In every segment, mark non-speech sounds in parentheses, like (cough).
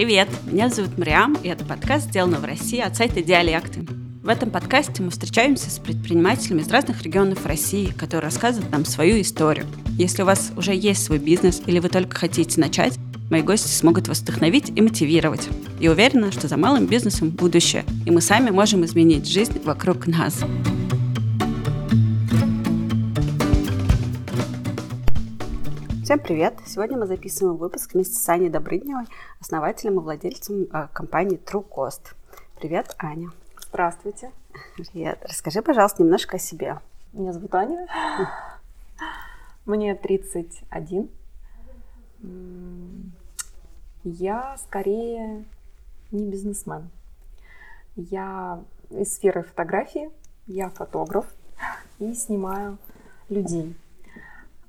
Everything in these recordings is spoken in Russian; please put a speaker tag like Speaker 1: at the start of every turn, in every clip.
Speaker 1: Привет, меня зовут Мариам, и это подкаст «Сделано в России» от сайта «Диалекты». В этом подкасте мы встречаемся с предпринимателями из разных регионов России, которые рассказывают нам свою историю. Если у вас уже есть свой бизнес или вы только хотите начать, мои гости смогут вас вдохновить и мотивировать. И уверена, что за малым бизнесом будущее, и мы сами можем изменить жизнь вокруг нас. Всем привет! Сегодня мы записываем выпуск вместе с Аней Добрыневой, основателем и владельцем э, компании True Cost. Привет, Аня.
Speaker 2: Здравствуйте.
Speaker 1: Привет. Расскажи, пожалуйста, немножко о себе.
Speaker 2: Меня зовут Аня. Мне 31. Я скорее не бизнесмен. Я из сферы фотографии, я фотограф и снимаю людей.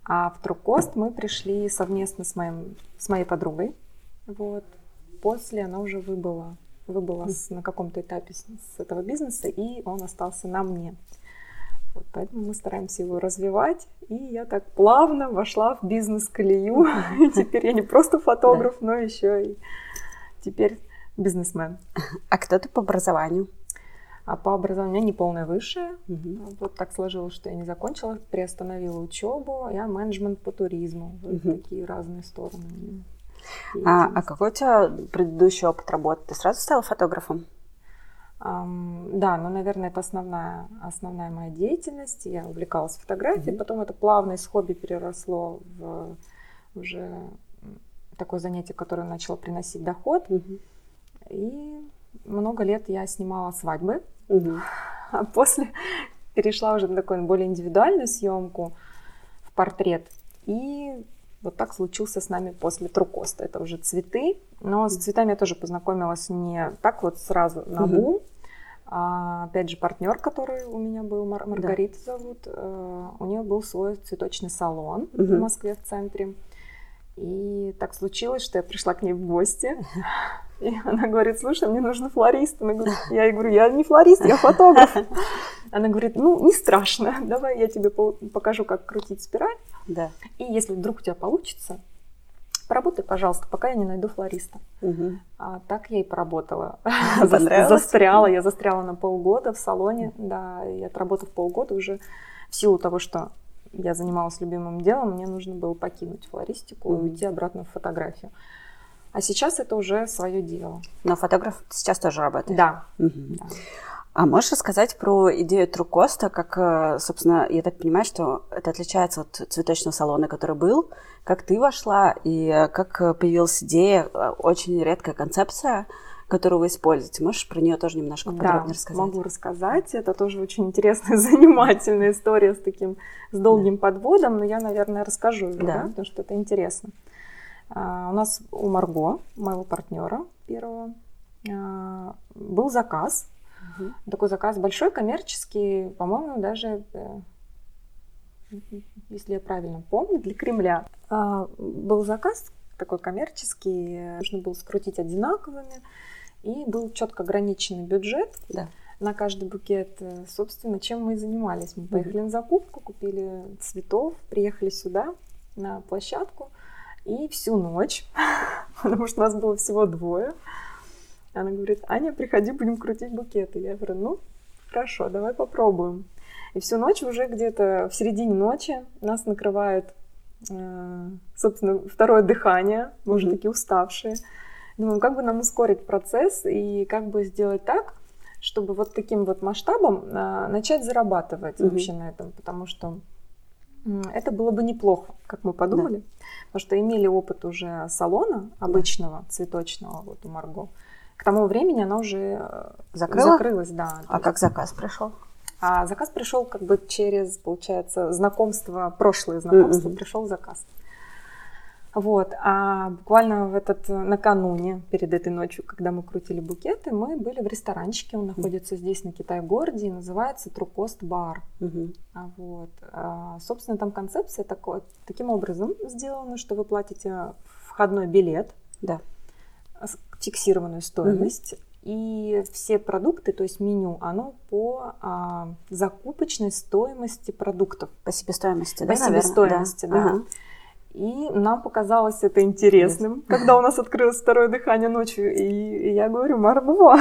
Speaker 2: А в Трукост мы пришли совместно с, моим, с моей подругой. Вот. После она уже выбыла, выбыла с, на каком-то этапе с, с этого бизнеса, и он остался на мне. Вот, поэтому мы стараемся его развивать. И я так плавно вошла в бизнес-колею. (laughs) Теперь я не просто фотограф, но еще и теперь бизнесмен.
Speaker 1: А кто ты по образованию?
Speaker 2: А по образованию у меня не полное высшее. Угу. Вот так сложилось, что я не закончила, приостановила учебу. Я менеджмент по туризму. Вот угу. такие разные стороны.
Speaker 1: А, а какой у тебя предыдущий опыт работы? Ты сразу стала фотографом?
Speaker 2: Um, да, ну, наверное, это основная, основная моя деятельность. Я увлекалась фотографией, mm потом это плавно из хобби переросло в уже такое занятие, которое начало приносить доход. mm И много лет я снимала свадьбы, угу. а после перешла уже на такую более индивидуальную съемку в портрет. И вот так случился с нами после Трукоста. Это уже цветы. Но с цветами я тоже познакомилась не так вот сразу на бум. Угу. А, опять же, партнер, который у меня был, Мар- Маргарита да. зовут, э, у нее был свой цветочный салон угу. в Москве в центре. И так случилось, что я пришла к ней в гости. И она говорит, слушай, мне нужен флорист. Она говорит, я ей говорю, я не флорист, я фотограф. (laughs) Она говорит, ну, не страшно, давай я тебе покажу, как крутить спираль. Да. И если вдруг у тебя получится, поработай, пожалуйста, пока я не найду флориста. Угу. А так я и поработала. (laughs) Застряла, я застряла на полгода в салоне, да, и отработав полгода уже в силу того, что я занималась любимым делом, мне нужно было покинуть флористику и уйти обратно в фотографию. А сейчас это уже свое дело.
Speaker 1: Но фотограф сейчас тоже работает?
Speaker 2: Да. Угу. да.
Speaker 1: А можешь рассказать про идею Трукоста, как, э, собственно, я так понимаю, что это отличается от цветочного салона, который был, как ты вошла и как появилась идея, э, очень редкая концепция, которую вы используете. Можешь про нее тоже немножко подробнее да, рассказать?
Speaker 2: могу рассказать. Это тоже очень интересная, (laughs) занимательная история с таким, с долгим да. подводом, но я, наверное, расскажу ее, да. Да, потому что это интересно. А, у нас у Марго, моего партнера первого, а, был заказ. Угу. Такой заказ большой, коммерческий, по-моему, даже, э, если я правильно помню, для Кремля. А, был заказ такой коммерческий, нужно было скрутить одинаковыми, и был четко ограниченный бюджет. Да на каждый букет. Собственно, чем мы и занимались. Мы поехали на закупку, купили цветов, приехали сюда на площадку, и всю ночь, (laughs) потому что нас было всего двое, она говорит, Аня, приходи, будем крутить букеты. Я говорю, ну, хорошо, давай попробуем. И всю ночь уже где-то в середине ночи нас накрывает, э, собственно, второе дыхание, мы уже такие уставшие. Думаю, как бы нам ускорить процесс и как бы сделать так, чтобы вот таким вот масштабом э, начать зарабатывать mm-hmm. вообще на этом, потому что это было бы неплохо, как мы подумали, да. потому что имели опыт уже салона обычного, да. цветочного, вот у Марго. К тому времени она уже э,
Speaker 1: Закрыла?
Speaker 2: закрылась, да.
Speaker 1: А как заказ пришел?
Speaker 2: А заказ пришел как бы через, получается, знакомство, прошлое знакомство, mm-hmm. пришел заказ. Вот, а буквально в этот накануне, перед этой ночью, когда мы крутили букеты, мы были в ресторанчике, он находится здесь на Китай-городе и называется Трукост Бар. Угу. А вот, а, собственно, там концепция такой, таким образом сделана, что вы платите входной билет, да. фиксированную стоимость, угу. И все продукты, то есть меню, оно по а, закупочной стоимости продуктов.
Speaker 1: По себестоимости,
Speaker 2: по да? По себестоимости, да. да. Ага. И нам показалось это интересным, когда у нас открылось второе дыхание ночью. И, я говорю, Марбова,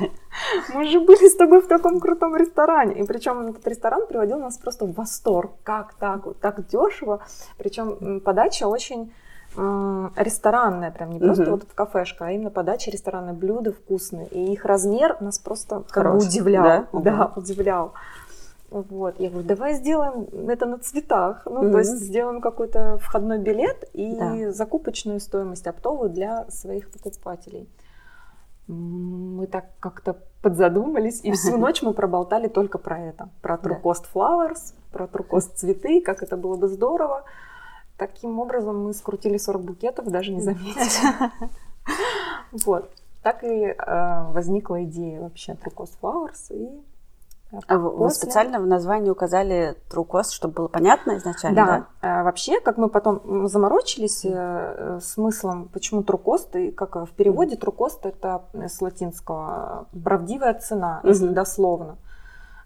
Speaker 2: (laughs) мы же были с тобой в таком крутом ресторане. И причем этот ресторан приводил нас просто в восторг. Как так? Вот так дешево. Причем подача очень ресторанная, прям не просто вот кафешка, а именно подача ресторанные блюда вкусные. И их размер нас просто как бы удивлял. Да, да удивлял. Вот, я говорю, давай сделаем это на цветах, ну, mm-hmm. то есть сделаем какой-то входной билет и да. закупочную стоимость оптовую для своих покупателей. Мы так как-то подзадумались, и всю (laughs) ночь мы проболтали только про это, про True Cost Flowers, про True Cost цветы, как это было бы здорово. Таким образом мы скрутили 40 букетов, даже не заметили. (laughs) Вот. Так и э, возникла идея вообще True Cost Flowers, и
Speaker 1: а вы, После... специально в названии указали true cost, чтобы было понятно изначально, да?
Speaker 2: да? А, вообще, как мы потом заморочились э, смыслом, почему true cost, и как в переводе true cost это с латинского правдивая цена, если дословно.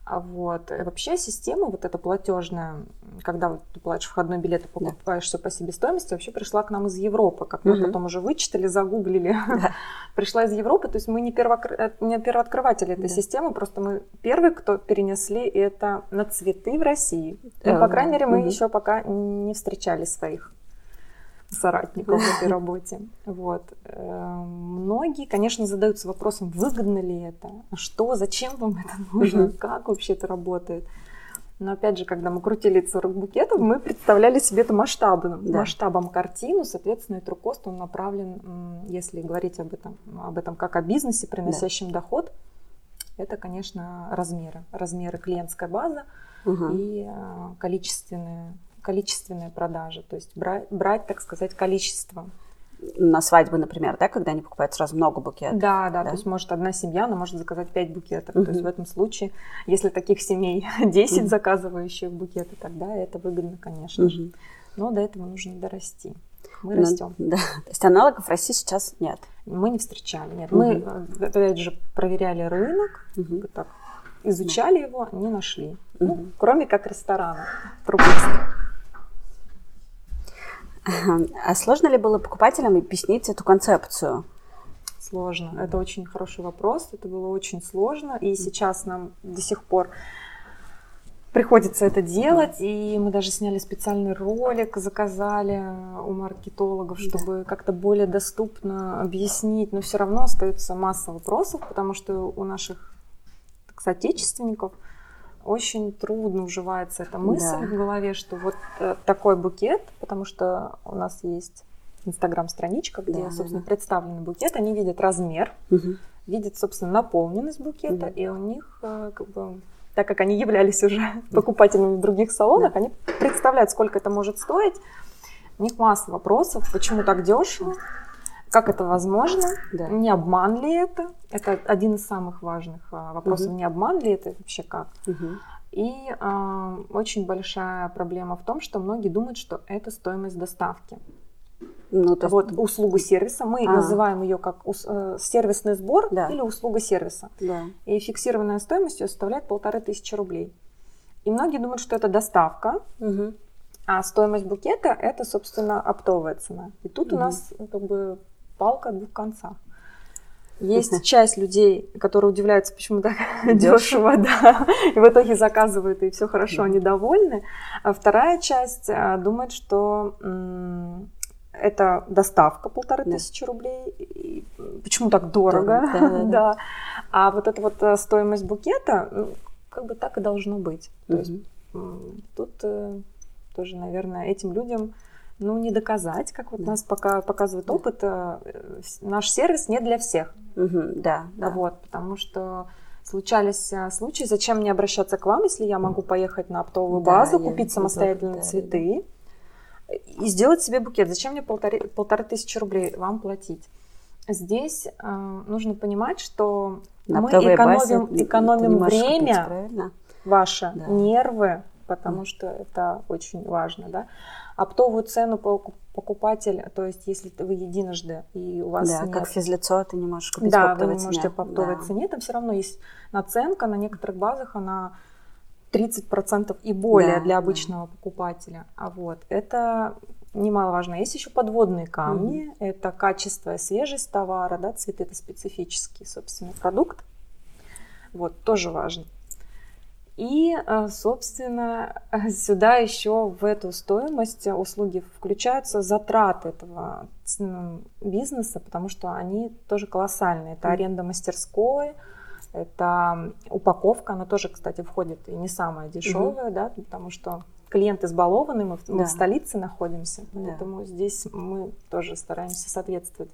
Speaker 2: А вот. И вообще система вот эта платежная, когда ты платишь входной билет и покупаешь да. все по себестоимости, вообще пришла к нам из Европы, как мы угу. потом уже вычитали, загуглили. Да. (laughs) пришла из Европы, то есть мы не, первокр... Э, не первооткрыватели этой да. системы, просто мы первые, кто перенесли это на цветы в России. Ну, по крайней мере, мы угу. еще пока не встречали своих соратников в этой (laughs) работе. Вот. Эм, многие, конечно, задаются вопросом, выгодно ли это, а что, зачем вам это нужно, как вообще это работает. Но опять же, когда мы крутили 40 букетов, мы представляли себе это масштабным, да. масштабом картину, соответственно, и трукост, он направлен, если говорить об этом, об этом как о бизнесе, приносящем да. доход, это, конечно, размеры, размеры клиентской базы угу. и э, количественные количественные продажи, то есть брать, брать так сказать, количество.
Speaker 1: На свадьбы, например, да, когда они покупают сразу много букетов?
Speaker 2: Да, да, да. то есть может одна семья, она может заказать 5 букетов. Угу. То есть в этом случае, если таких семей (laughs) 10 угу. заказывающих букеты, тогда это выгодно, конечно угу. же. Но до этого нужно дорасти. Мы ну, растем.
Speaker 1: Да. То есть аналогов в России сейчас нет?
Speaker 2: Мы не встречали, нет. Угу. Мы, э, опять же, проверяли рынок, угу. так, изучали его, не нашли. Угу. Ну, кроме как ресторана. (laughs)
Speaker 1: А сложно ли было покупателям объяснить эту концепцию?
Speaker 2: Сложно. Это очень хороший вопрос. Это было очень сложно. И сейчас нам до сих пор приходится это делать. И мы даже сняли специальный ролик, заказали у маркетологов, чтобы как-то более доступно объяснить. Но все равно остается масса вопросов, потому что у наших соотечественников – очень трудно уживается эта мысль да. в голове, что вот э, такой букет, потому что у нас есть инстаграм-страничка, где, да, собственно, да. представлены букеты, они видят размер, угу. видят, собственно, наполненность букета, угу. и у них, э, как бы, так как они являлись уже (laughs) покупателями в других салонах, да. они представляют, сколько это может стоить. У них масса вопросов, почему так дешево, как это возможно? Да. Не обман ли это? Это один из самых важных а, вопросов. Угу. Не обман ли это вообще как? Угу. И э, очень большая проблема в том, что многие думают, что это стоимость доставки. Ну, то есть... Вот услугу сервиса. Мы а. называем ее как э, сервисный сбор да. или услуга сервиса. Да. И фиксированная стоимость ее составляет полторы тысячи рублей. И многие думают, что это доставка. Угу. А стоимость букета это, собственно, оптовая цена. И тут угу. у нас как бы палка о двух концах. Есть (laughs) часть людей, которые удивляются, почему так дешево, да, и в итоге заказывают, и все хорошо, они довольны. А вторая часть а, думает, что это доставка полторы тысячи рублей. почему так дорого? Да, да, да. (laughs) да. А вот эта вот э, стоимость букета, ну, как бы так и должно быть. То есть тут э, тоже, наверное, этим людям ну, не доказать, как вот да. нас пока показывает да. опыт, э, наш сервис не для всех.
Speaker 1: Угу, да, да.
Speaker 2: Вот, потому что случались э, случаи, зачем мне обращаться к вам, если я могу поехать на оптовую базу, да, купить самостоятельно да, цветы да. и сделать себе букет. Зачем мне полторы, полторы тысячи рублей вам платить? Здесь э, нужно понимать, что на мы экономим, базе экономим время ваше, да. нервы, потому что это очень важно, да. Оптовую цену покупатель, то есть если вы единожды и у вас
Speaker 1: да,
Speaker 2: нет...
Speaker 1: как физлицо ты не можешь купить
Speaker 2: да,
Speaker 1: по оптовой
Speaker 2: вы не можете по оптовой да. цене, там все равно есть наценка, на некоторых базах она 30% и более да, для обычного да. покупателя. А вот это немаловажно. Есть еще подводные камни. Угу. Это качество и свежесть товара, да, цветы это специфический, собственно, продукт. Вот, тоже важно. И, э, собственно, (laughs) сюда еще в эту стоимость услуги включаются затраты этого бизнеса, потому что они тоже колоссальные. Это аренда мастерской, это упаковка, она тоже, кстати, входит и не самая дешевая, угу. да, потому что клиент избалованный, мы, да. мы в столице находимся, поэтому да. здесь мы тоже стараемся соответствовать.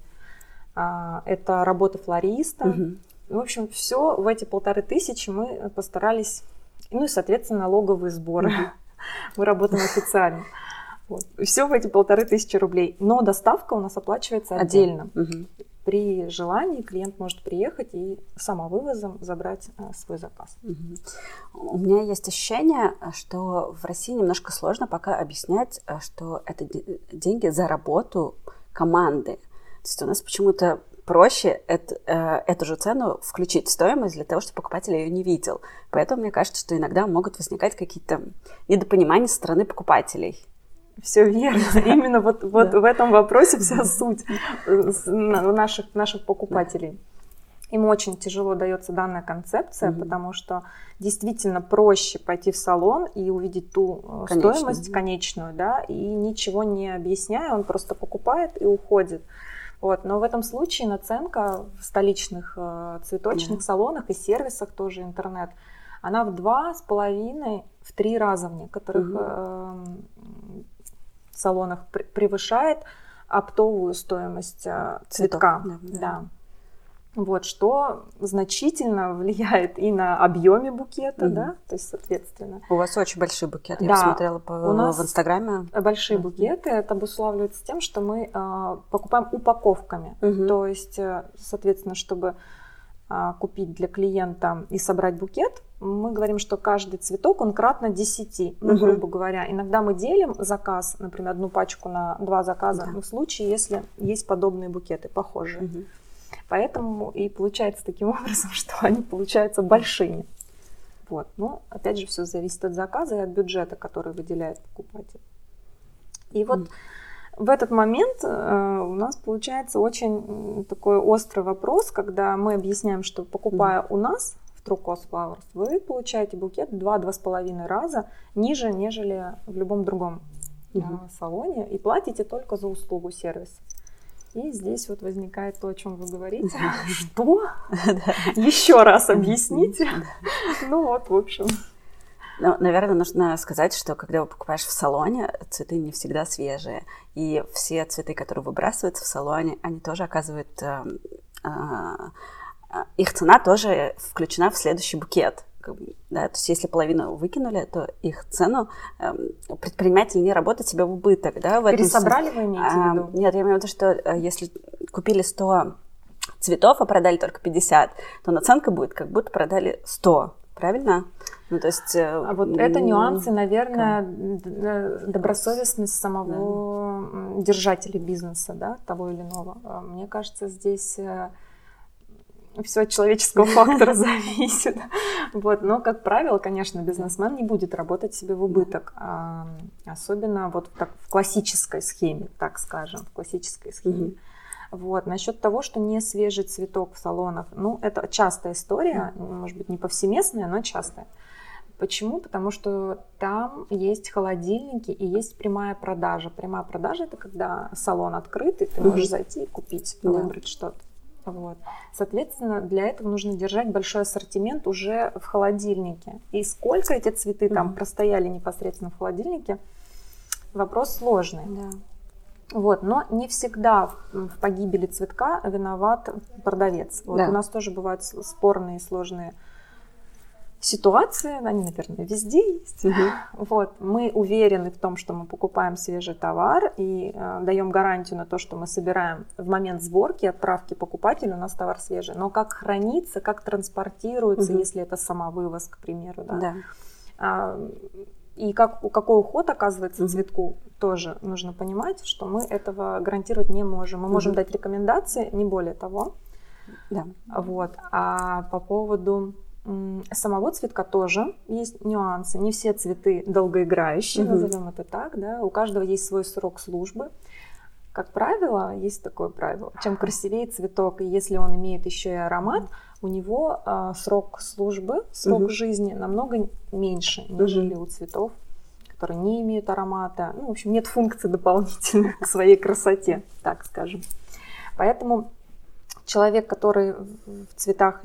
Speaker 2: А, это работа флориста. Угу. В общем, все в эти полторы тысячи мы постарались, ну и, соответственно, налоговые сборы. (laughs) Мы работаем официально. Вот. Все в эти полторы тысячи рублей. Но доставка у нас оплачивается отдельно. Угу. При желании клиент может приехать и самовывозом забрать а, свой заказ.
Speaker 1: Угу. У меня есть ощущение, что в России немножко сложно пока объяснять, а, что это деньги за работу команды. То есть у нас почему-то проще это, э, эту же цену включить в стоимость для того, чтобы покупатель ее не видел. Поэтому мне кажется, что иногда могут возникать какие-то недопонимания со стороны покупателей.
Speaker 2: Все верно. (laughs) Именно вот, вот да. в этом вопросе вся (laughs) суть э, наших, наших покупателей. Им очень тяжело дается данная концепция, mm-hmm. потому что действительно проще пойти в салон и увидеть ту э, Конечно. стоимость конечную, да, и ничего не объясняя, он просто покупает и уходит. Вот. Но в этом случае наценка в столичных э, цветочных mm-hmm. салонах и сервисах тоже интернет, она в два с половиной, в три раза в некоторых mm-hmm. э, салонах превышает оптовую стоимость э, цветка. Цветов, да, да. Вот, что значительно (laughs) влияет и на объеме букета, mm да, то есть, соответственно.
Speaker 1: У вас очень большие букеты, да, я посмотрела по, у нас в Инстаграме.
Speaker 2: Большие mm букеты, это обуславливается тем, что мы э, покупаем упаковками, mm то есть, э, соответственно, чтобы э, купить для клиента и собрать букет, мы говорим, что каждый цветок, он кратно 10, ну, угу. грубо говоря. Иногда мы делим заказ, например, одну пачку на два заказа, да. в случае, если есть подобные букеты, похожие. Угу. Поэтому и получается таким (laughs) образом, что они получаются большими. Вот. Но, опять же, все зависит от заказа и от бюджета, который выделяет покупатель. И вот mm. в этот момент э, у нас получается очень такой острый вопрос, когда мы объясняем, что покупая mm. у нас, True Cost Flowers, вы получаете букет 2-2,5 раза ниже, нежели в любом другом mm-hmm. салоне, и платите только за услугу сервиса. И здесь вот возникает то, о чем вы говорите. (laughs) Что? Еще раз объясните. Ну вот, в общем.
Speaker 1: Ну, наверное, нужно сказать, что когда вы покупаешь в салоне, цветы не всегда свежие. И все цветы, которые выбрасываются в салоне, они тоже оказывают эм, а, а, их цена тоже включена в следующий букет. Да, то есть если половину выкинули, то их цену э, предприниматель не работает себе в убыток. Да, в
Speaker 2: Пересобрали этом... вы имеете в виду?
Speaker 1: А, нет, я имею в виду, что э, если купили 100 цветов, а продали только 50, то наценка будет, как будто продали 100. Правильно?
Speaker 2: Ну, то есть... Э, а вот это нюансы, наверное, добросовестность самого да. держателя бизнеса, да, того или иного. А мне кажется, здесь э, все от человеческого фактора (laughs) зависит. Вот. Но, как правило, конечно, бизнесмен не будет работать себе в убыток. А, особенно вот в, так, в классической схеме, так скажем, в классической схеме. Вот. Насчет того, что не свежий цветок в салонах, ну, это частая история, может быть, не повсеместная, но частая. Почему? Потому что там есть холодильники и есть прямая продажа. Прямая продажа это когда салон открыт, и ты можешь зайти и купить, выбрать что-то. Вот. Соответственно, для этого нужно держать большой ассортимент уже в холодильнике. И сколько эти цветы mm-hmm. там простояли непосредственно в холодильнике, вопрос сложный. Да. Вот, но не всегда в погибели цветка виноват продавец. Вот да. у нас тоже бывают спорные, сложные ситуации, они, наверное, везде есть. Угу. Вот, мы уверены в том, что мы покупаем свежий товар и э, даем гарантию на то, что мы собираем в момент сборки, отправки покупателю, у нас товар свежий. Но как хранится, как транспортируется, угу. если это самовывоз, к примеру, да. да. А, и как, какой уход оказывается угу. цветку, тоже нужно понимать, что мы этого гарантировать не можем. Мы угу. можем дать рекомендации, не более того. Да. Вот. А по поводу самого цветка тоже есть нюансы. Не все цветы долгоиграющие, угу. назовем это так, да. У каждого есть свой срок службы. Как правило, есть такое правило. Чем красивее цветок, и если он имеет еще и аромат, у него э, срок службы, срок угу. жизни намного меньше, нежели угу. у цветов, которые не имеют аромата. Ну, в общем, нет функции дополнительной (laughs) к своей красоте, так скажем. Поэтому человек, который в цветах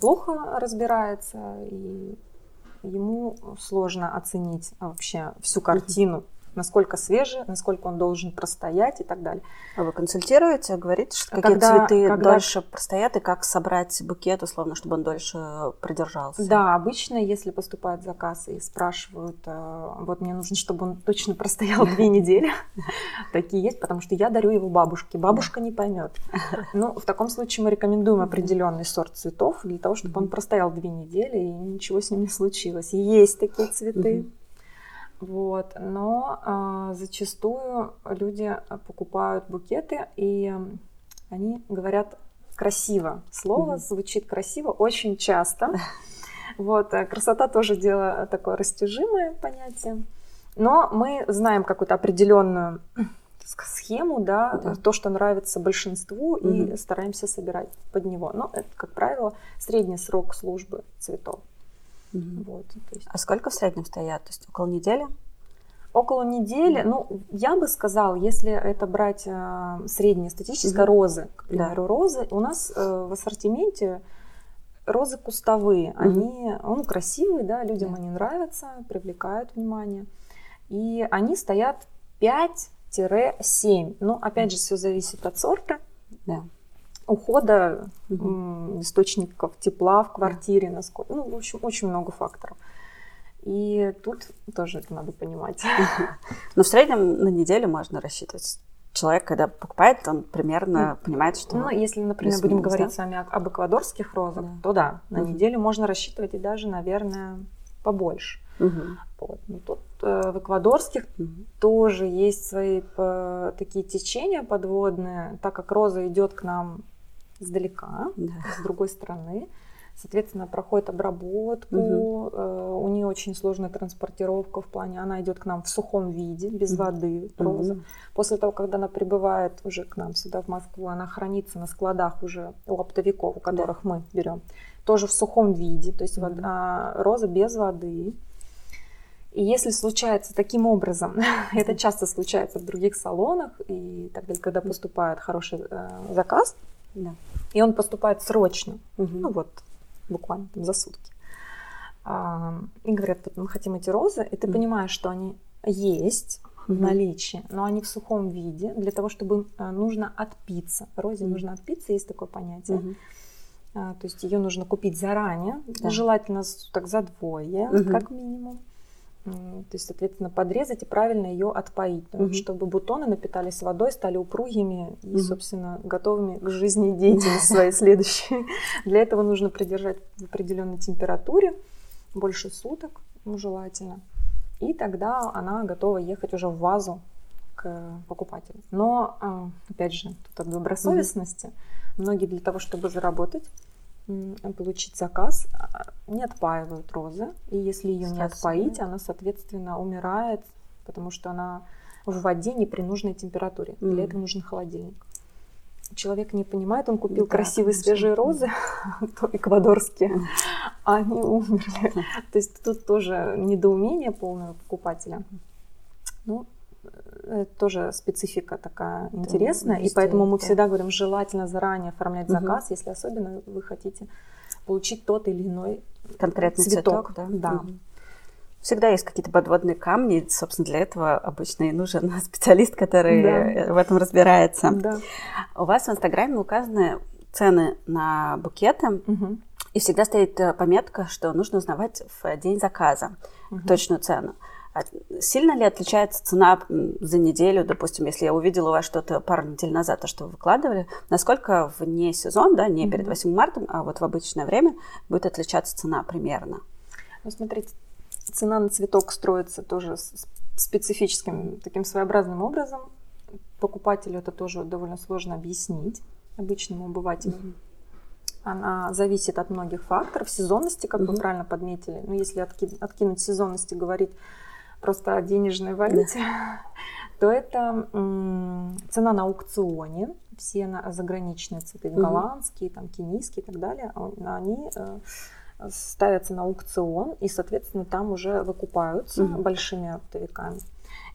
Speaker 2: плохо разбирается, и ему сложно оценить вообще всю картину насколько свежий, насколько он должен простоять и так далее.
Speaker 1: А вы консультируете, говорите, что какие когда, цветы когда... дольше простоят и как собрать букет, условно, чтобы он дольше продержался?
Speaker 2: Да, обычно, если поступает заказ и спрашивают, э, вот мне нужно, чтобы он точно простоял (laughs) две недели, (laughs) такие есть, потому что я дарю его бабушке, бабушка не поймет. (laughs) Ну, в таком случае мы рекомендуем определенный сорт цветов для того, чтобы он простоял две недели и ничего с ним не случилось. Есть такие цветы. Вот. Но а, зачастую люди покупают букеты, и они говорят красиво. Слово mm-hmm. звучит красиво очень часто. (laughs) Вот. А красота тоже дело такое растяжимое понятие. Но мы знаем какую-то определенную схему, да, да, то, что нравится большинству, угу. и стараемся собирать под него. Но это, как правило, средний срок службы цветов.
Speaker 1: Угу. Вот, есть... А сколько в среднем стоят? То есть около недели?
Speaker 2: Около недели, ну, я бы сказала, если это брать э, среднее статическое, mm розы, к примеру, да. розы, у нас э, в ассортименте розы кустовые, mm они, ну, красивые, да, людям да. они нравятся, привлекают внимание, и они стоят 5-7, ну, опять же, все зависит от сорта, да ухода угу. источников тепла в квартире, насколько, ну, в общем, очень много факторов. И тут тоже это надо понимать. (laughs)
Speaker 1: Но в среднем на неделю можно рассчитывать. Человек, когда покупает, он примерно понимает, что...
Speaker 2: Ну, если, например, будем говорить с вами об эквадорских розах, то да, на неделю можно рассчитывать и даже, наверное, побольше. Угу. Вот. Но тут э, в эквадорских угу. тоже есть свои по, такие течения подводные, так как роза идет к нам издалека, да. с другой стороны. Соответственно, проходит обработку, угу. э, у нее очень сложная транспортировка в плане, она идет к нам в сухом виде, без угу. воды, роза. Угу. После того, когда она прибывает уже к нам сюда, в Москву, она хранится на складах уже у оптовиков, у которых да. мы берем, тоже в сухом виде, то есть угу. вода, роза без воды. И если случается таким образом, (laughs) это часто случается в других салонах и так далее, когда поступает хороший э, заказ, да. И он поступает срочно, угу. ну вот, буквально там, за сутки. А, и говорят, вот мы хотим эти розы, и ты угу. понимаешь, что они есть угу. в наличии, но они в сухом виде, для того, чтобы а, нужно отпиться. Розе угу. нужно отпиться, есть такое понятие. Угу. А, то есть ее нужно купить заранее, да. желательно так за двое, угу. как минимум. То есть, соответственно, подрезать и правильно ее отпоить, угу. чтобы бутоны напитались водой, стали упругими и, угу. собственно, готовыми к жизнедеятельности своей (laughs) следующей. Для этого нужно придержать в определенной температуре больше суток, ну, желательно. И тогда она готова ехать уже в вазу к покупателю. Но, а, опять же, тут от добросовестности. Многие для того, чтобы заработать, получить заказ, а, не отпаивают розы. И если ее не отпоить, она, соответственно, умирает, потому что она в воде не при нужной температуре. Mm. Для этого нужен холодильник. Человек не понимает, он купил да, красивые конечно. свежие розы, (laughs) то эквадорские, а они умерли. То есть тут тоже недоумение полного покупателя. Ну, это тоже специфика такая да, интересная, и поэтому мы да. всегда говорим, желательно заранее оформлять заказ, угу. если особенно вы хотите получить тот или иной
Speaker 1: конкретный цветок. цветок да. да. Угу. Всегда есть какие-то подводные камни, собственно, для этого обычно и нужен (laughs) специалист, который да. в этом разбирается. Да. У вас в Инстаграме указаны цены на букеты, угу. и всегда стоит э, пометка, что нужно узнавать в день заказа угу. точную цену. Сильно ли отличается цена за неделю, допустим, если я увидела у вас что-то пару недель назад, то, что вы выкладывали, насколько вне сезон, да, не перед 8 марта, а вот в обычное время будет отличаться цена примерно?
Speaker 2: Ну, смотрите, цена на цветок строится тоже специфическим, таким своеобразным образом. Покупателю это тоже довольно сложно объяснить, обычному обывателю. Mm-hmm. она зависит от многих факторов. Сезонности, как угу. вы правильно подметили. Ну, если отки- откинуть сезонности, говорить просто о денежной валюте, то это цена на аукционе. Все на, заграничные цветы, угу. голландские, там, кенийские и так далее, а, они э, ставятся на аукцион, и, соответственно, там уже выкупаются угу. большими оптовиками.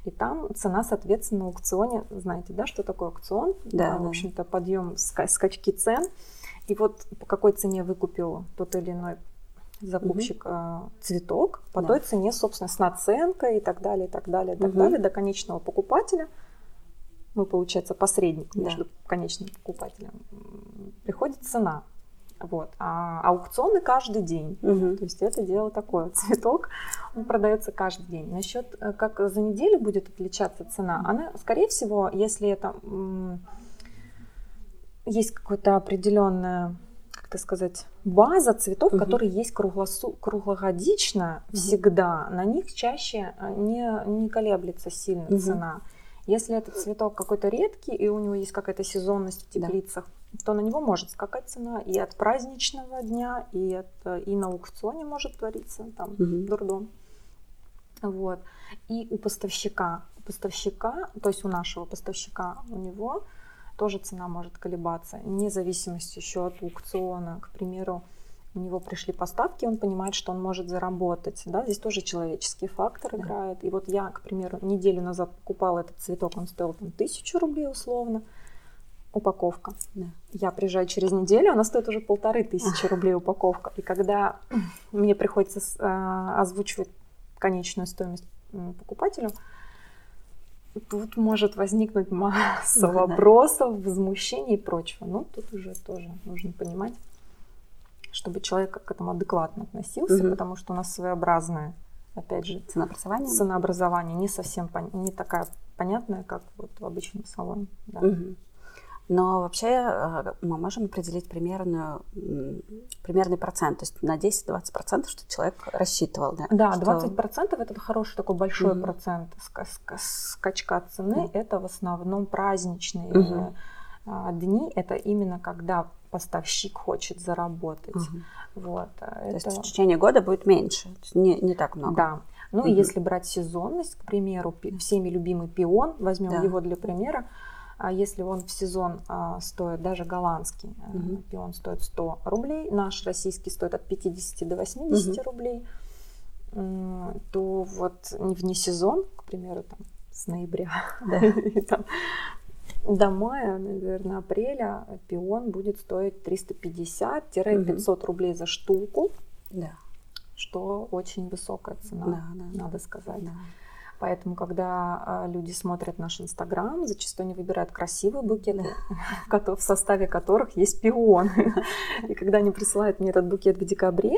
Speaker 2: И там цена, соответственно, на аукционе, знаете, да, что такое аукцион?
Speaker 1: Да.
Speaker 2: да в общем-то, подъем, скачки цен. И вот по какой цене выкупил тот или иной закупщик угу. цветок, по да. той цене, собственно, с наценкой и так далее, и так далее, и так угу. далее, до конечного покупателя. Ну, получается, посредник да. между конечным покупателем. Приходит цена. Вот. А аукционы каждый день. Угу. То есть это дело такое. (laughs) Цветок, он продается каждый день. Насчет, э, как за неделю будет отличаться цена, она, скорее всего, если это есть какое-то определенное как сказать, база цветов, угу. которые есть круглосу, круглогодично угу. всегда, на них чаще э, не, не колеблется сильно угу. цена. Если этот цветок какой-то редкий, и у него есть какая-то сезонность в теплицах, да. то на него может скакать цена и от праздничного дня, и, от, и на аукционе может твориться там угу. дурдом. Вот. И у поставщика, у поставщика, то есть у нашего поставщика, у него тоже цена может колебаться, вне зависимости еще от аукциона. К примеру, у него пришли поставки, он понимает, что он может заработать. Да? Здесь тоже человеческий фактор играет. И вот я, к примеру, неделю назад покупала этот цветок, он стоил там тысячу рублей условно, упаковка. Да. Я приезжаю через неделю, она стоит уже полторы тысячи (laughs) рублей упаковка. И когда мне приходится э, озвучивать конечную стоимость покупателю, тут может возникнуть масса да, вопросов, да. возмущений и прочего. Но тут уже тоже нужно понимать, чтобы человек к этому адекватно относился, угу. потому что у нас своеобразное, опять же, ценообразование, ценообразование не совсем не такая понятная, как вот в обычном салоне. Да.
Speaker 1: Угу. Но вообще э, мы можем определить примерную, примерный процент, то есть на 10-20%, что человек рассчитывал.
Speaker 2: Да, да что... 20% это хороший такой большой угу. процент скачка цены. Да. Это в основном праздничные угу. дни. Это именно когда поставщик хочет заработать. Угу. Вот,
Speaker 1: то это... есть в течение года будет меньше, не, не так много.
Speaker 2: Да. Ну угу. и если брать сезонность, к примеру, всеми любимый пион, возьмем да. его для примера, если он в сезон а, стоит, даже голландский угу. пион стоит 100 рублей, наш российский стоит от 50 до 80 угу. рублей, то вот не вне сезон, к примеру, там, с ноября да. (laughs) и там, до мая, наверное, апреля пион будет стоить 350-500 угу. рублей за штуку. Да. Что очень высокая цена, да, да. надо сказать. Да. Поэтому, когда а, люди смотрят наш Инстаграм, зачастую они выбирают красивые букеты, (laughs) в составе которых есть пионы. (laughs) И когда они присылают мне этот букет в декабре,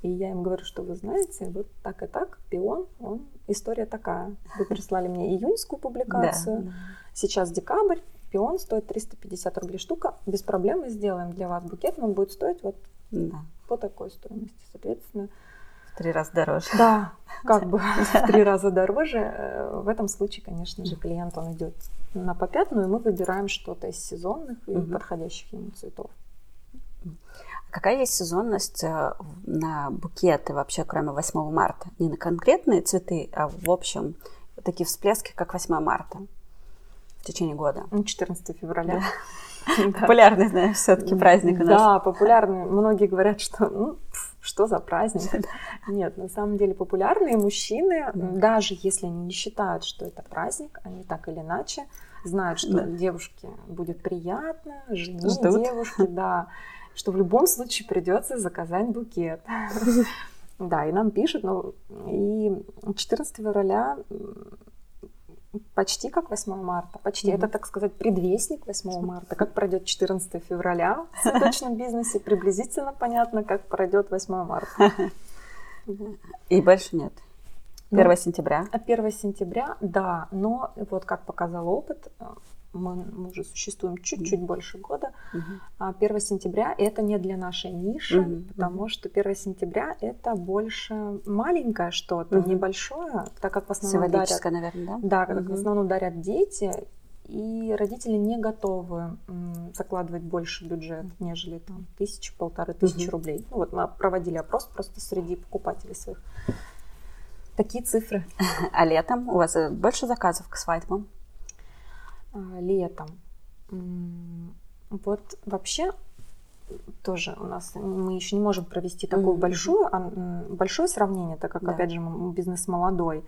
Speaker 2: и я им говорю, что вы знаете, вот так и так, пион, он, история такая. Вы прислали мне июньскую публикацию, да. сейчас декабрь, пион стоит 350 рублей штука, без проблем мы сделаем для вас букет, он будет стоить вот да. по такой стоимости, соответственно
Speaker 1: три раза дороже.
Speaker 2: Да, как (laughs) бы в три раза дороже. Э, в этом случае, конечно же, клиент, он идет на попятную, и мы выбираем что-то из сезонных и подходящих ему цветов.
Speaker 1: Какая есть сезонность э, на букеты вообще, кроме 8 марта? Не на конкретные цветы, а в общем такие всплески, как 8 марта в течение года?
Speaker 2: 14 ну, февраля. (laughs) Да.
Speaker 1: Популярный, знаешь, все-таки праздник у
Speaker 2: нас. Да, популярный. Многие говорят, что ну, что за праздник? Нет, на самом деле популярные мужчины, даже если они не считают, что это праздник, они так или иначе знают, что да. девушке будет приятно, жене девушке, да, что в любом случае придется заказать букет. (laughs) Да, и нам пишут, ну, и 14 февраля почти как 8 марта, почти. Mm-hmm. Это, так сказать, предвестник 8 марта. Как пройдет 14 февраля в (laughs) цветочном бизнесе, приблизительно понятно, как пройдет 8 марта.
Speaker 1: И больше нет. 1 ну, сентября?
Speaker 2: 1 сентября, да, но вот как показал опыт, мы, мы уже существуем чуть-чуть mm-hmm. больше года. Mm-hmm. А 1 сентября это не для нашей ниши, mm-hmm. потому что 1 сентября это больше маленькое что-то, mm-hmm. небольшое, так как в основном дарят,
Speaker 1: наверное, да?
Speaker 2: Да, как mm-hmm. в основном дарят дети, и родители не готовы закладывать больше бюджет, нежели там тысячу, полторы тысячи угу. рублей. Ну, вот мы проводили опрос просто среди покупателей своих. Такие цифры. (laughs)
Speaker 1: А летом у вас больше заказов к свадьбам?
Speaker 2: А, летом. Вот вообще тоже у нас мы еще не можем провести такое mm-hmm. большое, большое сравнение, так как, да. опять же, бизнес молодой.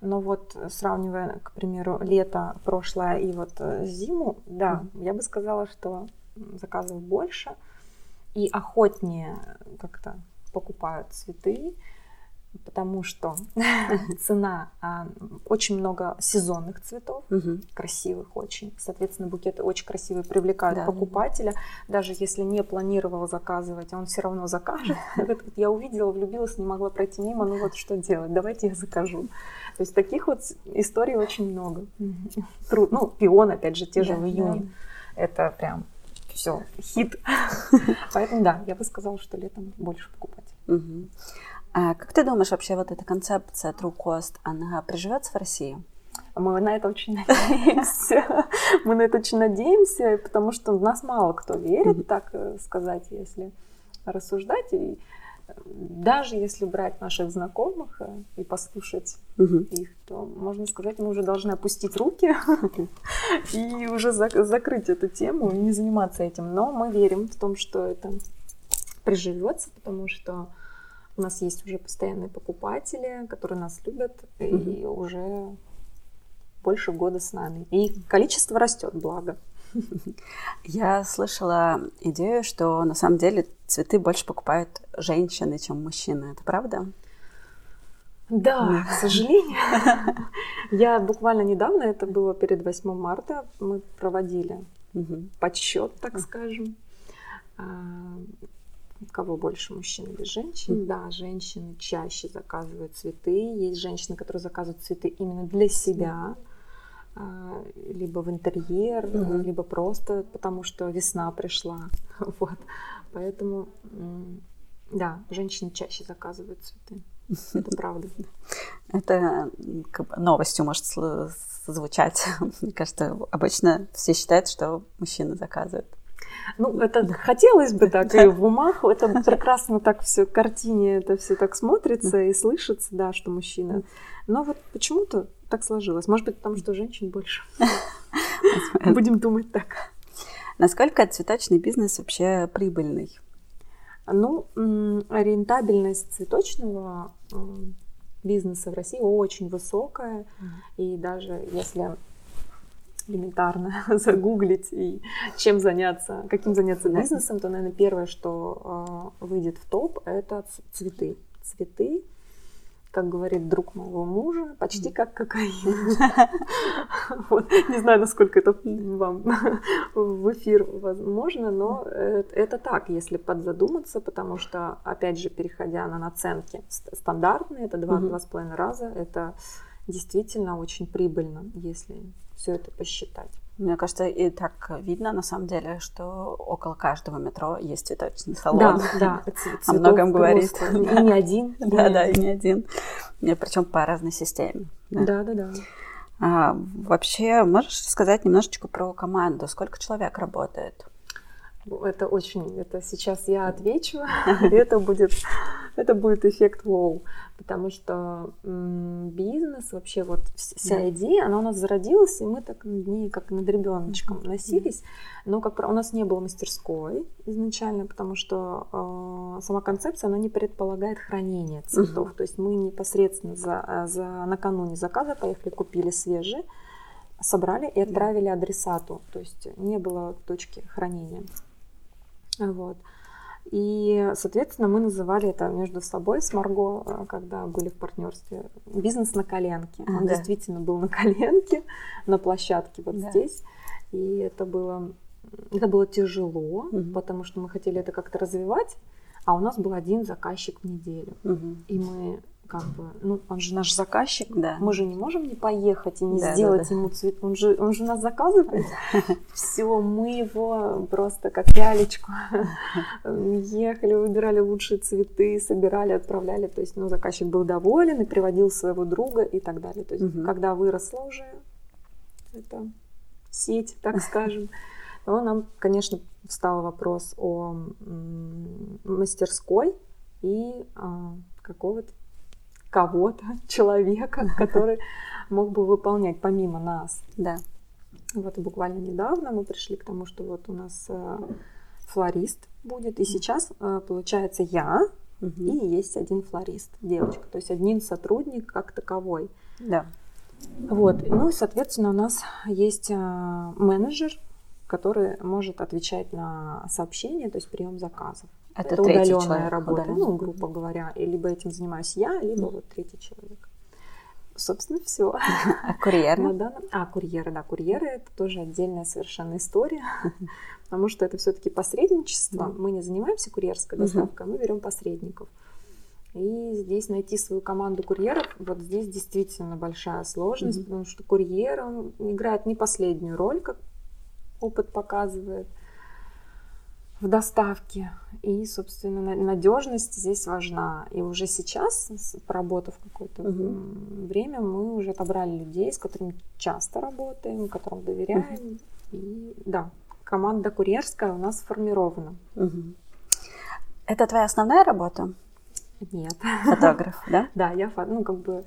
Speaker 2: Но вот сравнивая, к примеру, лето прошлое и вот э, зиму, да, mm-hmm. я бы сказала, что заказов больше и охотнее как-то покупают цветы потому что (laughs) цена, а, очень много сезонных цветов, угу. красивых очень. Соответственно, букеты очень красивые, привлекают да. покупателя. Даже если не планировал заказывать, он все равно закажет. (laughs) Я увидела, влюбилась, не могла пройти мимо, ну вот что делать, давайте я закажу. То есть таких вот историй очень много. Труд, ну, пион, опять же, те же в июне. Это прям все, хит. (laughs) Поэтому да, я бы сказала, что летом больше покупать.
Speaker 1: А как ты думаешь, вообще вот эта концепция True Cost, она приживется в России?
Speaker 2: Мы на это очень надеемся. Мы на это очень надеемся, потому что в нас мало кто верит, так э, сказать, если рассуждать. И э, даже если брать наших знакомых э, и послушать их, то можно сказать, мы уже должны опустить руки (laughs) и уже закрыть эту тему и не заниматься этим. Но мы верим в том, что это приживется, потому что у нас есть уже постоянные покупатели, которые нас любят mm-hmm. и уже больше года с нами. И количество растет, благо.
Speaker 1: Я слышала идею, что на самом деле цветы больше покупают женщины, чем мужчины. Это правда?
Speaker 2: Да, к сожалению. Я буквально недавно, это было перед 8 марта, мы проводили подсчет, так скажем. А, кого больше, мужчин или женщин? Mm. Да, женщины чаще заказывают цветы. Есть женщины, которые заказывают цветы именно для себя, mm. либо в интерьер, mm-hmm. либо просто потому, что весна пришла. (laughs) Вот. Поэтому, да, женщины чаще заказывают цветы. (laughs) Это правда.
Speaker 1: Это новостью может звучать. (laughs) Мне кажется, обычно все считают, что мужчины заказывают.
Speaker 2: Ну, это хотелось бы так, и в умах это прекрасно так все, картине это все так смотрится и слышится, да, что мужчина. Но вот почему-то так сложилось. Может быть, потому что женщин больше. Будем думать так.
Speaker 1: Насколько цветочный бизнес вообще прибыльный?
Speaker 2: Ну, рентабельность цветочного бизнеса в России очень высокая. И даже если элементарно (laughs) загуглить и чем заняться, каким заняться бизнесом, то, наверное, первое, что э, выйдет в топ, это цветы. Цветы, как говорит друг моего мужа, почти как кокаин. (laughs) Не знаю, насколько это вам (laughs) в эфир возможно, но это так, если подзадуматься, потому что, опять же, переходя на наценки стандартные, это два-два с половиной раза, это действительно очень прибыльно, если все это посчитать.
Speaker 1: Мне кажется, и так видно, на самом деле, что около каждого метро есть цветочный салон.
Speaker 2: Да, (laughs) да.
Speaker 1: О многом говорит.
Speaker 2: И не один. (laughs)
Speaker 1: Да, да, и не один. Причем по разной системе.
Speaker 2: Да, да, да.
Speaker 1: А, вообще, можешь сказать немножечко про команду? Сколько человек работает?
Speaker 2: Это очень, это сейчас я отвечу, (laughs) это будет, это будет эффект вау, потому что бизнес вообще вот вся идея, она у нас зародилась, и мы так над ней как над ребеночком носились, но как у нас не было мастерской изначально, потому что э, сама концепция она не предполагает хранение цветов, то есть мы непосредственно за, за накануне заказа поехали купили свежие, собрали и отправили адресату, то есть не было точки хранения. Вот. И, соответственно, мы называли это между собой с Марго, э, когда были в партнерстве, бизнес на коленке. Он да. действительно был на (laughs) коленке, на площадке вот да. здесь. И это было, это было тяжело, угу. потому что мы хотели это как-то развивать, а у нас был один заказчик в неделю. Угу. И мы как бы, ну, он же наш заказчик, да. мы же не можем не поехать и не да, сделать да, да. ему цвет, он же, он же нас заказывает. Все, мы его просто как лялечку (laughs) ехали, выбирали лучшие цветы, собирали, отправляли, то есть, ну, заказчик был доволен и приводил своего друга и так далее. То есть, когда выросло уже, это сеть, так (laughs) скажем. Но нам, конечно, встал вопрос о мастерской и а, какого-то кого-то, (laughs) человека, (laughs) который мог бы выполнять помимо нас.
Speaker 1: Да.
Speaker 2: Вот буквально недавно мы пришли к тому, что вот у нас э, флорист будет, и сейчас э, получается я угу. и есть один флорист, девочка, то есть один сотрудник как таковой.
Speaker 1: Да.
Speaker 2: Вот, ну и соответственно у нас есть э, менеджер, который может отвечать на сообщения, то есть прием заказов.
Speaker 1: Это, Это удаленная
Speaker 2: работа, удаленная. ну грубо говоря, и либо этим занимаюсь я, либо вот третий человек. Собственно, все.
Speaker 1: А курьеры? (laughs)
Speaker 2: данном... А, курьеры, да, курьеры это тоже отдельная совершенно история, (laughs) потому что это все-таки посредничество. Мы не занимаемся курьерской доставкой, мы берем посредников. И здесь найти свою команду курьеров, вот здесь действительно большая сложность, mm-hmm. потому что курьер он играет не последнюю роль, как опыт показывает в доставке. И, собственно, надежность здесь важна. И уже сейчас, поработав какое-то угу. время, мы уже отобрали людей, с которыми часто работаем, которым доверяем. Угу. И да, команда курьерская у нас сформирована.
Speaker 1: Угу. Это твоя основная работа?
Speaker 2: Нет.
Speaker 1: Фотограф, да? (laughs)
Speaker 2: Да, я ну как бы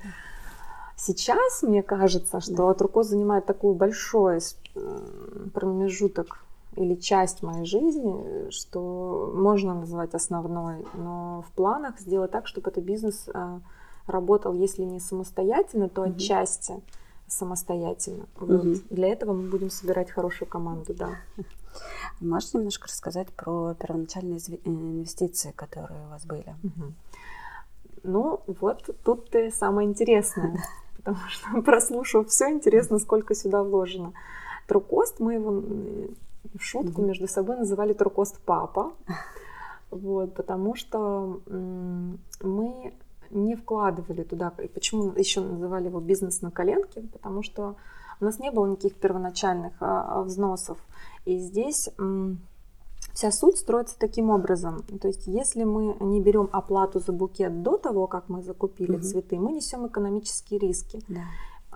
Speaker 2: сейчас мне кажется, что да. Руко занимает такой большой промежуток или часть моей жизни, что можно назвать основной, но в планах сделать так, чтобы этот бизнес а, работал, если не самостоятельно, то отчасти самостоятельно. Вот. Mm-hmm. Для этого мы будем собирать хорошую команду, да.
Speaker 1: Можешь немножко рассказать про первоначальные э, инвестиции, которые у вас были?
Speaker 2: Mm-hmm. Ну, вот тут ты самое интересное, (laughs) потому что прослушав все, интересно, сколько сюда вложено. Трукост мы его в шутку между собой называли Туркост папа. Вот, потому что мы не вкладывали туда, и почему еще называли его бизнес на коленке, потому что у нас не было никаких первоначальных а, взносов. И здесь вся суть строится таким образом. То есть, если мы не берем оплату за букет до того, как мы закупили угу. цветы, мы несем экономические риски.
Speaker 1: Да.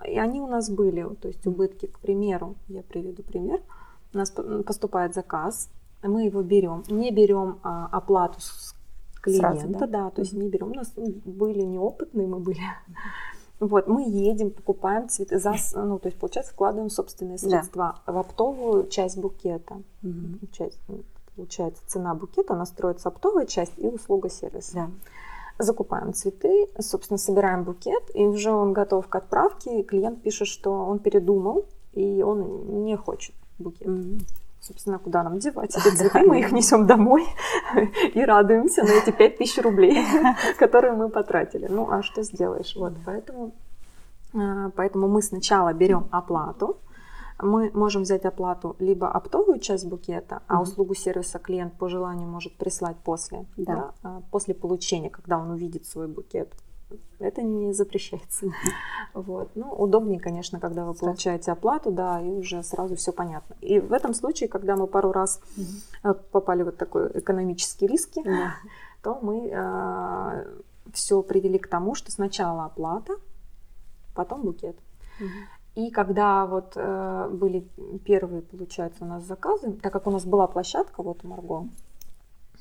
Speaker 2: И они у нас были, то есть убытки, к примеру, я приведу пример у нас поступает заказ, мы его берем, не берем а, оплату с клиента, Сразу, да? да, то есть не берем. У нас были неопытные, мы были. Вот, мы едем, покупаем цветы, за, ну, то есть, получается, вкладываем собственные средства да. в оптовую часть букета. Угу. Часть, получается, цена букета, она строится оптовая часть и услуга сервиса. Да. Закупаем цветы, собственно, собираем букет, и уже он готов к отправке, и клиент пишет, что он передумал, и он не хочет букет. Mm-hmm. Собственно, куда нам девать эти цветы? Мы их несем домой (laughs) и радуемся на эти 5000 рублей, (laughs) которые мы потратили. Ну, а что сделаешь? Вот, поэтому, а, поэтому мы сначала берем оплату, мы можем взять оплату либо оптовую часть букета, а услугу сервиса клиент по желанию может прислать после, да. Да, а, после получения, когда он увидит свой букет это не запрещается. (laughs) Вот. Ну, удобнее, конечно, когда вы получаете оплату, да, и уже сразу все понятно. И в этом случае, когда мы пару раз угу. попали в вот такой экономический риски, да. (laughs) то мы э, все привели к тому, что сначала оплата, потом букет. Угу. И когда вот э, были первые, получается, у нас заказы, так как у нас была площадка, вот Марго,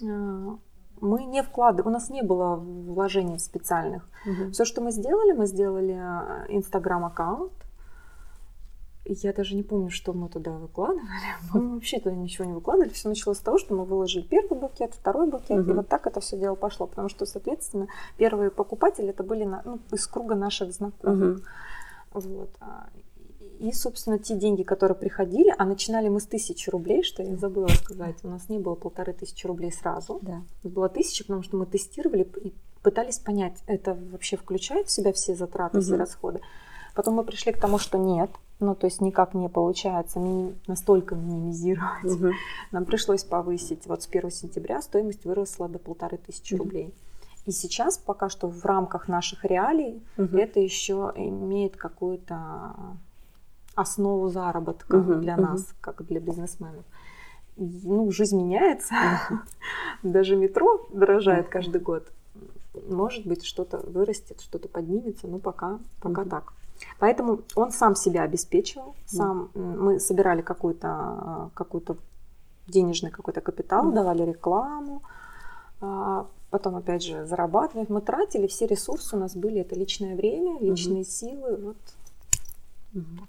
Speaker 2: э, мы не вкладывали, у нас не было вложений специальных. Угу. Все, что мы сделали, мы сделали э, инстаграм-аккаунт. Я даже не помню, что мы туда выкладывали. (laughs) Мы вообще туда ничего не выкладывали. Все началось с того, что мы выложили первый букет, второй букет. Угу. И вот так это все дело пошло. Потому что, соответственно, первые покупатели это были ну, из круга наших знакомых. Угу. Вот. И, собственно, те деньги, которые приходили, а начинали мы с тысячи рублей, что я забыла сказать. У нас не было полторы тысячи рублей сразу.
Speaker 1: Да.
Speaker 2: Было тысяча, потому что мы тестировали и пытались понять, это вообще включает в себя все затраты, угу. все расходы. Потом мы пришли к тому, что нет, ну то есть никак не получается мини- настолько минимизировать. Угу. Нам пришлось повысить. Вот с 1 сентября стоимость выросла до полторы тысячи угу. рублей. И сейчас пока что в рамках наших реалий угу. это еще имеет какую-то основу заработка угу, для угу. нас, как для бизнесменов. Ну, жизнь меняется. (laughs) Даже метро дорожает каждый год. Может быть, что-то вырастет, что-то поднимется, но пока, пока так. Поэтому он сам себя обеспечивал, сам мы собирали какой-то какой-то денежный какой-то капитал, давали рекламу, а, потом опять же зарабатывать. Мы тратили все ресурсы, у нас были это личное время, личные силы. Вот.
Speaker 1: mm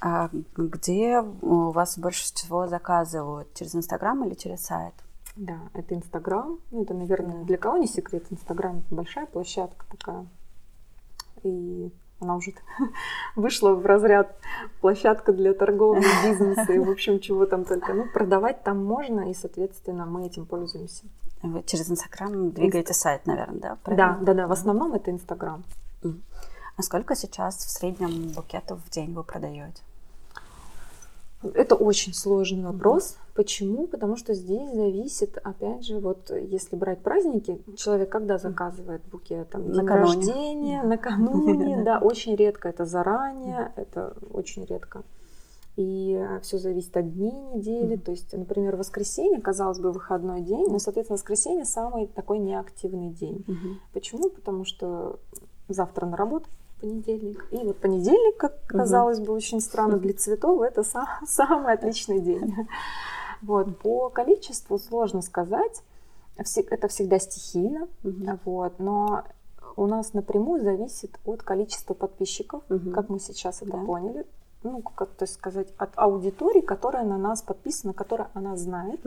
Speaker 1: А где у вас больше всего заказывают? Через Инстаграм или через сайт?
Speaker 2: Да, это Инстаграм. Ну, это, наверное, для кого не секрет. Инстаграм большая площадка такая. И она уже (laughs) вышла в разряд площадка для торговли, бизнеса и, в общем, чего там только. Ну, продавать там можно, и, соответственно, мы этим пользуемся.
Speaker 1: Вы через Инстаграм двигаете Инст... сайт, наверное, да?
Speaker 2: Правильно? Да, да, да. В основном это Инстаграм.
Speaker 1: А сколько сейчас в среднем букетов в день вы продаете?
Speaker 2: Это очень сложный вопрос. Почему? Потому что здесь зависит, опять же, вот если брать праздники, человек когда заказывает букет? Там, день рождения, накануне, (laughs) да, очень редко, это заранее, это очень редко. И все зависит от дней недели. То есть, например, воскресенье, казалось бы, выходной день, но, соответственно, воскресенье самый такой неактивный день. Почему? Потому что завтра на работу, понедельник. И вот понедельник, как казалось бы, очень странно для цветов, это сам, (laughs) самый отличный день. (laughs) Вот. По количеству сложно сказать. Это всегда стихийно. Вот. Но у нас напрямую зависит от количества подписчиков, как мы сейчас это поняли. Ну, как то сказать, от аудитории, которая на нас подписана, которая она знает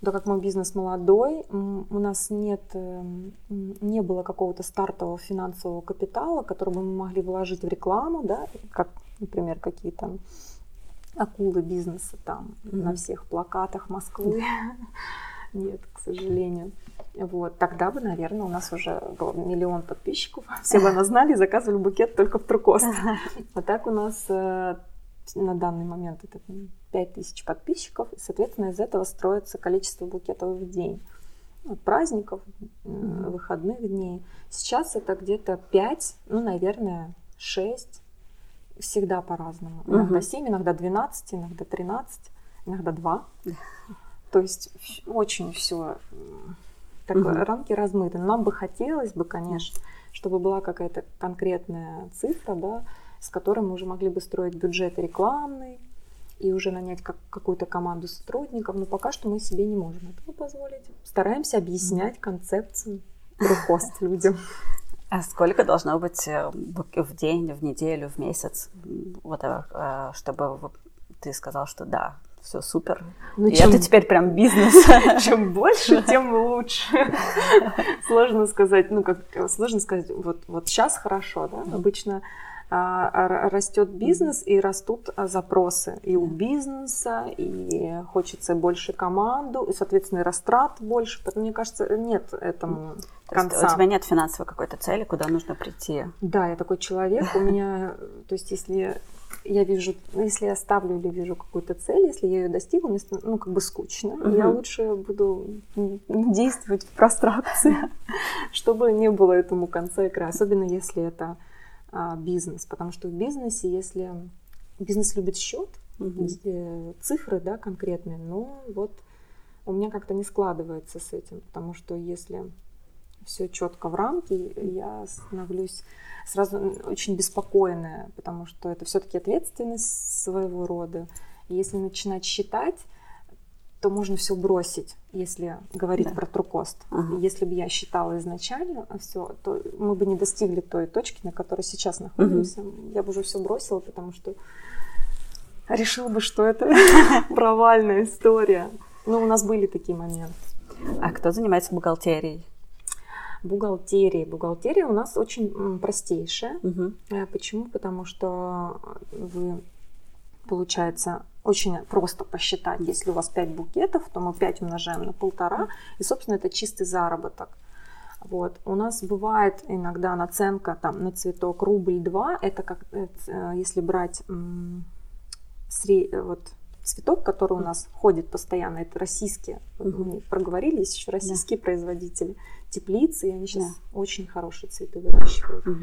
Speaker 2: да как мой бизнес молодой, у нас нет, эм, не было какого-то стартового финансового капитала, который бы мы могли вложить в рекламу, да, как, например, какие-то акулы бизнеса там mm-hmm. на всех плакатах Москвы. (laughs) Нет, к сожалению. Вот, тогда бы, наверное, у нас уже был миллион подписчиков. (laughs) Все бы (laughs) нас знали и заказывали букет только в Трукост. А так у нас э, на данный момент это 5000 подписчиков, и, соответственно, из этого строится количество букетов в день. Праздников, mm-hmm. выходных дней. Сейчас это где-то 5, ну, наверное, 6. Всегда по-разному. Иногда mm-hmm. 7, иногда 12, иногда 13, иногда 2. То есть очень все так, mm-hmm. рамки размыты. Нам бы хотелось бы, конечно, чтобы была какая-то конкретная цифра, да, с которой мы уже могли бы строить бюджет рекламный, и уже нанять как, какую-то команду сотрудников, но пока что мы себе не можем этого позволить. Стараемся объяснять концепцию рухост людям.
Speaker 1: А сколько должно быть э, в день, в неделю, в месяц, вот, э, чтобы ты сказал, что да, все супер. Ну, и чем... это теперь прям бизнес. (laughs)
Speaker 2: Чем больше, тем лучше. Сложно сказать, ну как сложно сказать, вот вот сейчас хорошо, да? Обычно растет бизнес и растут а, запросы и у бизнеса, и хочется больше команду, и, соответственно, и растрат больше. Поэтому, мне кажется, нет этому
Speaker 1: то конца. у тебя нет финансовой какой-то цели, куда нужно прийти?
Speaker 2: Да, я такой человек. У меня, то есть, если я вижу, если я ставлю или вижу какую-то цель, если я ее достигла, мне ну, как бы скучно. Угу. Я лучше буду действовать в прострации, (laughs) чтобы не было этому конца и края. Особенно если это а, бизнес, потому что в бизнесе, если бизнес любит счет, угу. цифры, да, конкретные, но вот у меня как-то не складывается с этим, потому что если все четко в рамке, я становлюсь сразу очень беспокойная, потому что это все-таки ответственность своего рода. И если начинать считать, то можно все бросить, если говорить да. про трукост. Ага. Если бы я считала изначально все, то мы бы не достигли той точки, на которой сейчас находимся. Угу. Я бы уже все бросила, потому что решила бы, что это (laughs) провальная история. Но у нас были такие моменты.
Speaker 1: А кто занимается бухгалтерией?
Speaker 2: Бухгалтерия. Бухгалтерия у нас очень простейшая. Угу. Почему? Потому что вы, получается, очень просто посчитать. Если у вас 5 букетов, то мы 5 умножаем на полтора, и, собственно, это чистый заработок. Вот. У нас бывает иногда наценка там, на цветок рубль-два. Это как, э, если брать сред... вот, цветок, который у нас ходит постоянно, это российские, угу. проговорили, есть еще российские да. производители, теплицы, и они сейчас да. очень хорошие цветы выращивают. Угу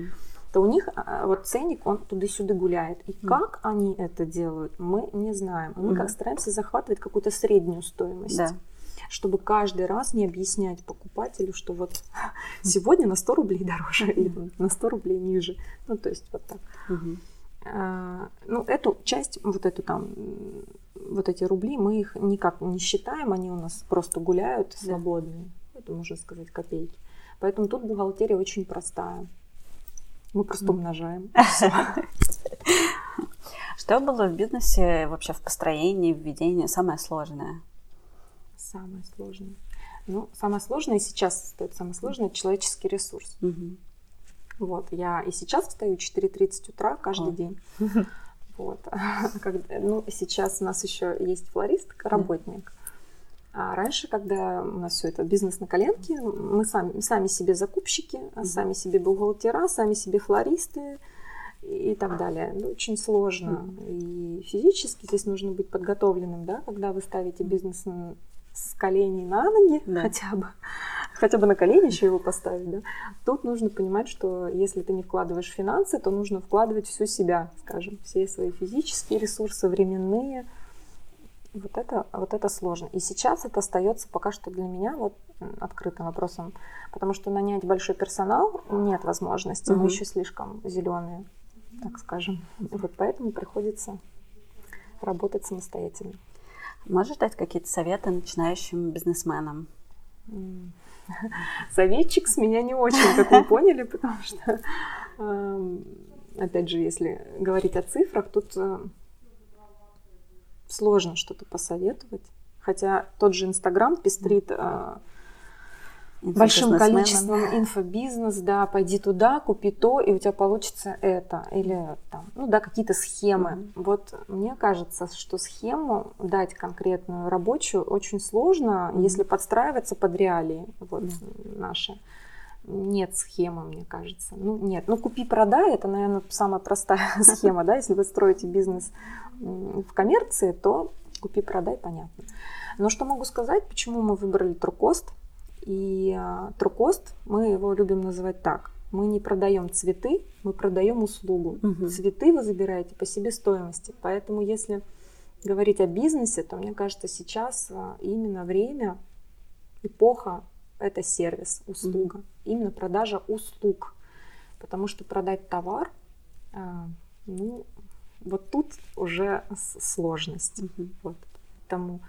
Speaker 2: то у них а, вот ценник, он туда-сюда гуляет. И mm. как они это делают, мы не знаем. Мы mm. как стараемся захватывать какую-то среднюю стоимость. Да. чтобы каждый раз не объяснять покупателю, что вот сегодня на 100 рублей дороже или на 100 рублей ниже. Ну, то есть вот так. А, ну, эту часть, вот эту там, вот эти рубли, мы их никак не считаем, они у нас просто гуляют свободные. Это можно сказать копейки. Поэтому тут бухгалтерия очень простая. Мы просто умножаем. (laughs)
Speaker 1: Что было в бизнесе вообще в построении, в ведении самое сложное?
Speaker 2: Самое сложное. Ну, самое сложное сейчас стоит самое сложное человеческий ресурс. Угу. Вот, я и сейчас встаю 4.30 утра каждый О. день. (laughs) Вот. (laughs) ну, сейчас у нас еще есть флорист, работник. А раньше, когда у нас все это бизнес на коленке, мы сами, сами себе закупщики, сами себе бухгалтера, сами себе флористы и так далее. Ну, очень сложно. И физически здесь нужно быть подготовленным, да, когда вы ставите бизнес с коленей на ноги да. хотя бы, хотя бы на колени еще его поставить, да. Тут нужно понимать, что если ты не вкладываешь финансы, то нужно вкладывать всю себя, скажем, все свои физические ресурсы, временные. Вот это, вот это сложно. И сейчас это остается пока что для меня вот открытым вопросом, потому что нанять большой персонал нет возможности, угу. мы еще слишком зеленые, так скажем. Вот поэтому приходится работать самостоятельно.
Speaker 1: Можешь дать какие-то советы начинающим бизнесменам? (laughs)
Speaker 2: Советчик с меня не очень, как вы поняли, потому что, эм, опять же, если говорить о цифрах, тут э, сложно что-то посоветовать. Хотя тот же Инстаграм пестрит э, большим количеством инфобизнес, да, пойди туда, купи то, и у тебя получится это. Или там, ну да, какие-то схемы. Mm-hmm. Вот мне кажется, что схему дать конкретную рабочую очень сложно, mm-hmm. если подстраиваться под реалии вот mm-hmm. наши. Нет схемы, мне кажется. Ну, нет. Ну, купи-продай, это, наверное, самая простая (laughs) схема, да, если вы строите бизнес в коммерции, то купи-продай, понятно. Но что могу сказать, почему мы выбрали Трукост? И трукост, мы его любим называть так. Мы не продаем цветы, мы продаем услугу. Угу. Цветы вы забираете по себестоимости. Поэтому если говорить о бизнесе, то мне кажется, сейчас а, именно время, эпоха – это сервис, услуга. Угу. Именно продажа услуг. Потому что продать товар, а, ну, вот тут уже сложность. Угу. Вот. Поэтому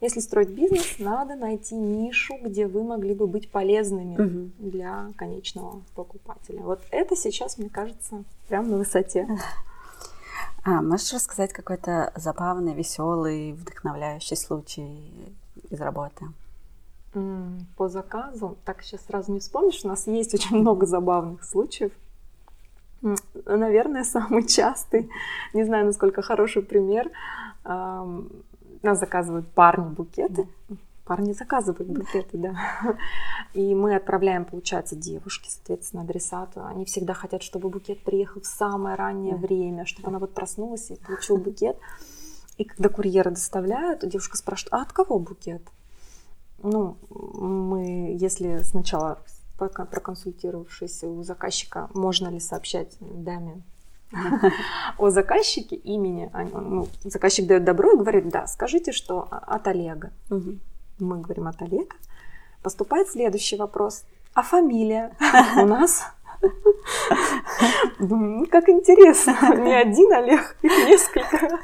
Speaker 2: если строить бизнес, надо найти нишу, где вы могли бы быть полезными угу. для конечного покупателя. Вот это сейчас, мне кажется, прям на высоте.
Speaker 1: А, можешь рассказать какой-то забавный, веселый, вдохновляющий случай из работы?
Speaker 2: По заказу, так сейчас сразу не вспомнишь, у нас есть очень много забавных случаев. Наверное, самый частый, (laughs) не знаю, насколько хороший пример, нас заказывают парни букеты. Парни заказывают букеты, да. (laughs) И мы отправляем, получается, девушке, соответственно, адресату. Они всегда хотят, чтобы букет приехал в самое раннее время, чтобы она вот проснулась и получила букет. И когда курьеры доставляют, девушка спрашивает, а от кого букет? Ну, мы, если сначала проконсультировавшись у заказчика, можно ли сообщать даме (laughs) о заказчике имени. Ну, заказчик дает добро и говорит, да, скажите, что от Олега. Мы говорим от Олега. Поступает следующий вопрос. А фамилия у нас Думаю, как интересно, не один Олег, их несколько.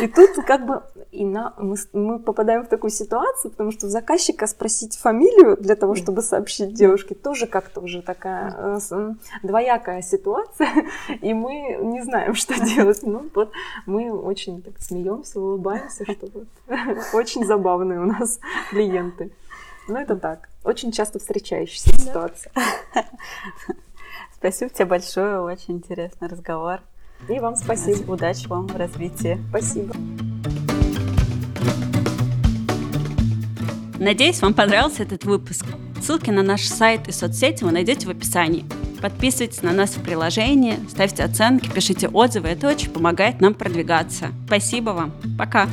Speaker 2: И тут как бы и на, мы, мы попадаем в такую ситуацию, потому что у заказчика спросить фамилию для того, чтобы сообщить девушке, тоже как-то уже такая э, двоякая ситуация, и мы не знаем, что делать. Ну вот мы очень так смеемся, улыбаемся, что вот очень забавные у нас клиенты. Ну это так, очень часто встречающаяся ситуация.
Speaker 1: Спасибо тебе большое, очень интересный разговор.
Speaker 2: И вам спасибо.
Speaker 1: Удачи вам в развитии.
Speaker 2: Спасибо.
Speaker 1: Надеюсь, вам понравился этот выпуск. Ссылки на наш сайт и соцсети вы найдете в описании. Подписывайтесь на нас в приложении, ставьте оценки, пишите отзывы. Это очень помогает нам продвигаться. Спасибо вам. Пока.